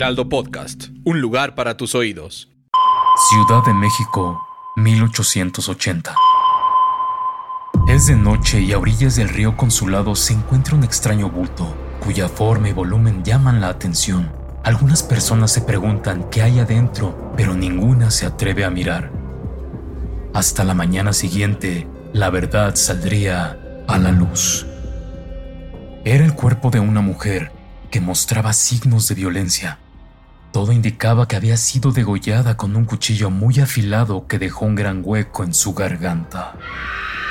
Heraldo Podcast, un lugar para tus oídos. Ciudad de México, 1880. Es de noche y a orillas del río Consulado se encuentra un extraño bulto, cuya forma y volumen llaman la atención. Algunas personas se preguntan qué hay adentro, pero ninguna se atreve a mirar. Hasta la mañana siguiente, la verdad saldría a la luz. Era el cuerpo de una mujer que mostraba signos de violencia. Todo indicaba que había sido degollada con un cuchillo muy afilado que dejó un gran hueco en su garganta.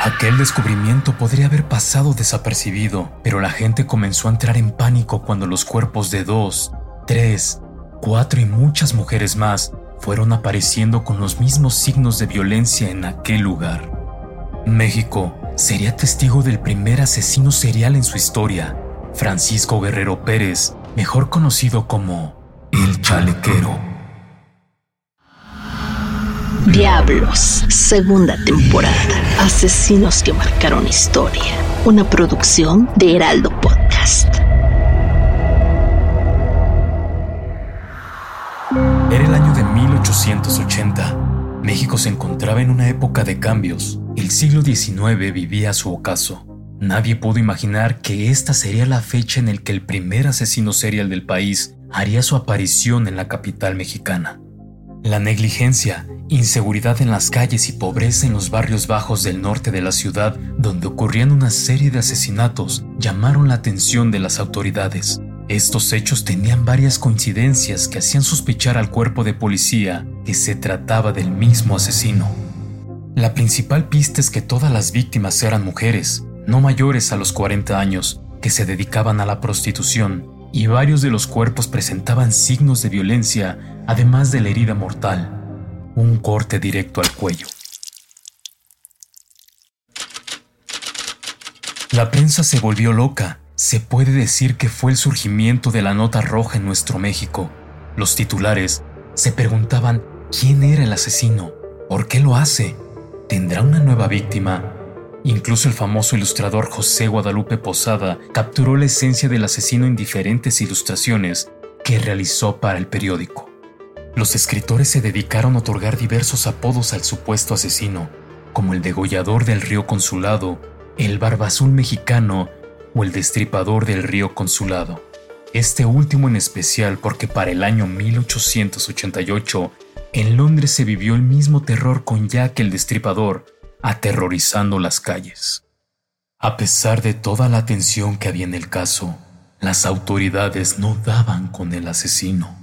Aquel descubrimiento podría haber pasado desapercibido, pero la gente comenzó a entrar en pánico cuando los cuerpos de dos, tres, cuatro y muchas mujeres más fueron apareciendo con los mismos signos de violencia en aquel lugar. México sería testigo del primer asesino serial en su historia, Francisco Guerrero Pérez, mejor conocido como el Chalequero. Diablos, segunda temporada. Asesinos que marcaron historia. Una producción de Heraldo Podcast. Era el año de 1880. México se encontraba en una época de cambios. El siglo XIX vivía a su ocaso. Nadie pudo imaginar que esta sería la fecha en la que el primer asesino serial del país haría su aparición en la capital mexicana. La negligencia, inseguridad en las calles y pobreza en los barrios bajos del norte de la ciudad, donde ocurrían una serie de asesinatos, llamaron la atención de las autoridades. Estos hechos tenían varias coincidencias que hacían sospechar al cuerpo de policía que se trataba del mismo asesino. La principal pista es que todas las víctimas eran mujeres, no mayores a los 40 años, que se dedicaban a la prostitución y varios de los cuerpos presentaban signos de violencia, además de la herida mortal, un corte directo al cuello. La prensa se volvió loca. Se puede decir que fue el surgimiento de la nota roja en nuestro México. Los titulares se preguntaban quién era el asesino, por qué lo hace, tendrá una nueva víctima Incluso el famoso ilustrador José Guadalupe Posada capturó la esencia del asesino en diferentes ilustraciones que realizó para el periódico. Los escritores se dedicaron a otorgar diversos apodos al supuesto asesino, como el degollador del río Consulado, el barbazul mexicano o el destripador del río Consulado. Este último en especial porque para el año 1888 en Londres se vivió el mismo terror con Jack el Destripador, aterrorizando las calles. A pesar de toda la atención que había en el caso, las autoridades no daban con el asesino.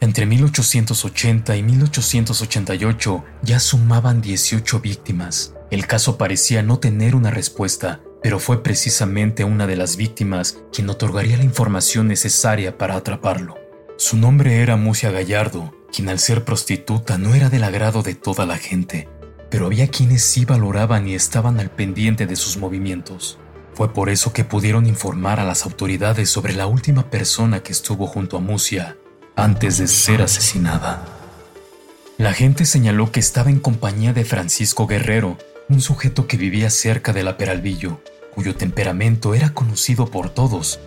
Entre 1880 y 1888 ya sumaban 18 víctimas. El caso parecía no tener una respuesta, pero fue precisamente una de las víctimas quien otorgaría la información necesaria para atraparlo. Su nombre era Musia Gallardo, quien al ser prostituta no era del agrado de toda la gente, pero había quienes sí valoraban y estaban al pendiente de sus movimientos. Fue por eso que pudieron informar a las autoridades sobre la última persona que estuvo junto a Musia antes de ser asesinada. La gente señaló que estaba en compañía de Francisco Guerrero, un sujeto que vivía cerca de la Peralvillo, cuyo temperamento era conocido por todos.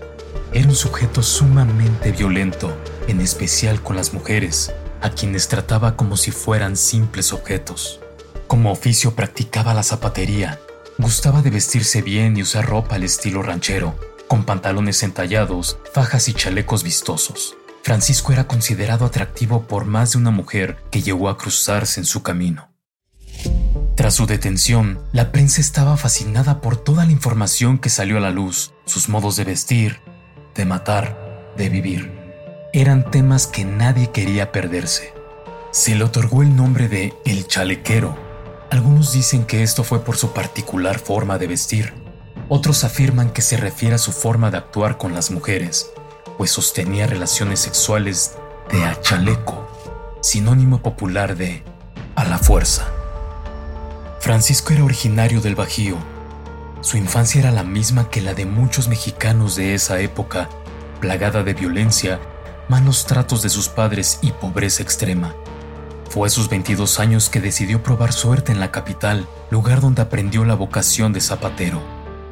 Era un sujeto sumamente violento, en especial con las mujeres, a quienes trataba como si fueran simples objetos. Como oficio practicaba la zapatería, gustaba de vestirse bien y usar ropa al estilo ranchero, con pantalones entallados, fajas y chalecos vistosos. Francisco era considerado atractivo por más de una mujer que llegó a cruzarse en su camino. Tras su detención, la prensa estaba fascinada por toda la información que salió a la luz, sus modos de vestir, de matar, de vivir eran temas que nadie quería perderse. Se le otorgó el nombre de El Chalequero. Algunos dicen que esto fue por su particular forma de vestir. Otros afirman que se refiere a su forma de actuar con las mujeres, pues sostenía relaciones sexuales de a chaleco, sinónimo popular de a la fuerza. Francisco era originario del Bajío. Su infancia era la misma que la de muchos mexicanos de esa época, plagada de violencia, malos tratos de sus padres y pobreza extrema. Fue a sus 22 años que decidió probar suerte en la capital, lugar donde aprendió la vocación de zapatero.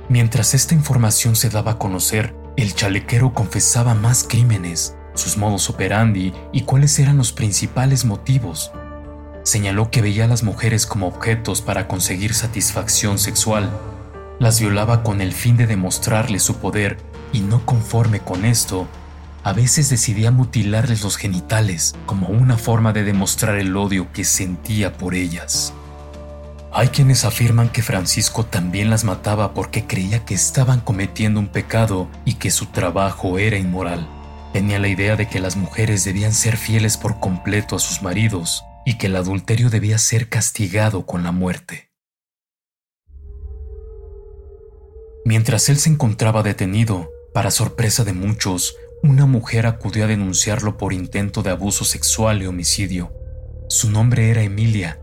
Mientras esta información se daba a conocer, el chalequero confesaba más crímenes, sus modos operandi y cuáles eran los principales motivos. Señaló que veía a las mujeres como objetos para conseguir satisfacción sexual. Las violaba con el fin de demostrarles su poder y no conforme con esto, a veces decidía mutilarles los genitales como una forma de demostrar el odio que sentía por ellas. Hay quienes afirman que Francisco también las mataba porque creía que estaban cometiendo un pecado y que su trabajo era inmoral. Tenía la idea de que las mujeres debían ser fieles por completo a sus maridos y que el adulterio debía ser castigado con la muerte. Mientras él se encontraba detenido, para sorpresa de muchos, una mujer acudió a denunciarlo por intento de abuso sexual y homicidio. Su nombre era Emilia,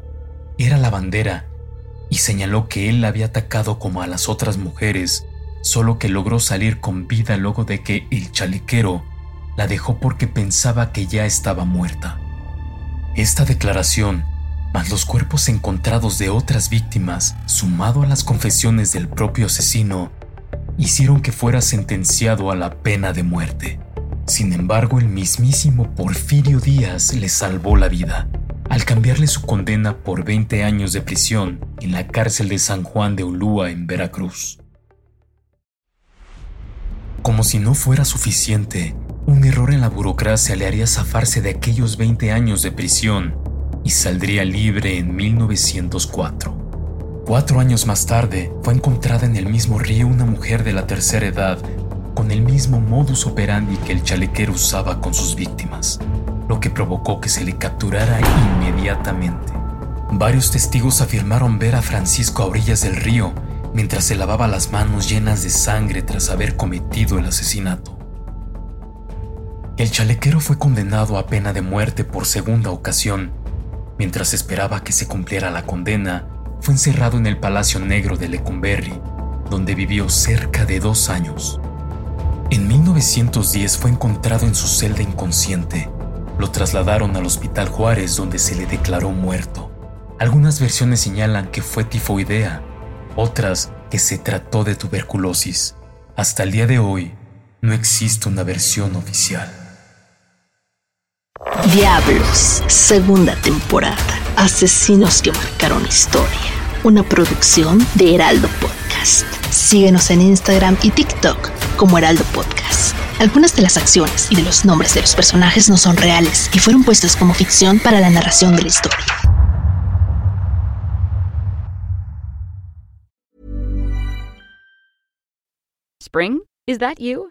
era la bandera, y señaló que él la había atacado como a las otras mujeres, solo que logró salir con vida luego de que el chalequero la dejó porque pensaba que ya estaba muerta. Esta declaración, más los cuerpos encontrados de otras víctimas, sumado a las confesiones del propio asesino, hicieron que fuera sentenciado a la pena de muerte. Sin embargo, el mismísimo Porfirio Díaz le salvó la vida al cambiarle su condena por 20 años de prisión en la cárcel de San Juan de Ulúa en Veracruz. Como si no fuera suficiente, un error en la burocracia le haría zafarse de aquellos 20 años de prisión y saldría libre en 1904. Cuatro años más tarde, fue encontrada en el mismo río una mujer de la tercera edad el mismo modus operandi que el chalequero usaba con sus víctimas, lo que provocó que se le capturara inmediatamente. Varios testigos afirmaron ver a Francisco a orillas del río mientras se lavaba las manos llenas de sangre tras haber cometido el asesinato. El chalequero fue condenado a pena de muerte por segunda ocasión. Mientras esperaba que se cumpliera la condena, fue encerrado en el Palacio Negro de Lecumberri, donde vivió cerca de dos años. En 1910 fue encontrado en su celda inconsciente. Lo trasladaron al Hospital Juárez donde se le declaró muerto. Algunas versiones señalan que fue tifoidea, otras que se trató de tuberculosis. Hasta el día de hoy, no existe una versión oficial. Diablos, segunda temporada. Asesinos que marcaron historia. Una producción de Heraldo Podcast. Síguenos en Instagram y TikTok como Heraldo Podcast. Algunas de las acciones y de los nombres de los personajes no son reales y fueron puestos como ficción para la narración de la historia. Spring? Is that you?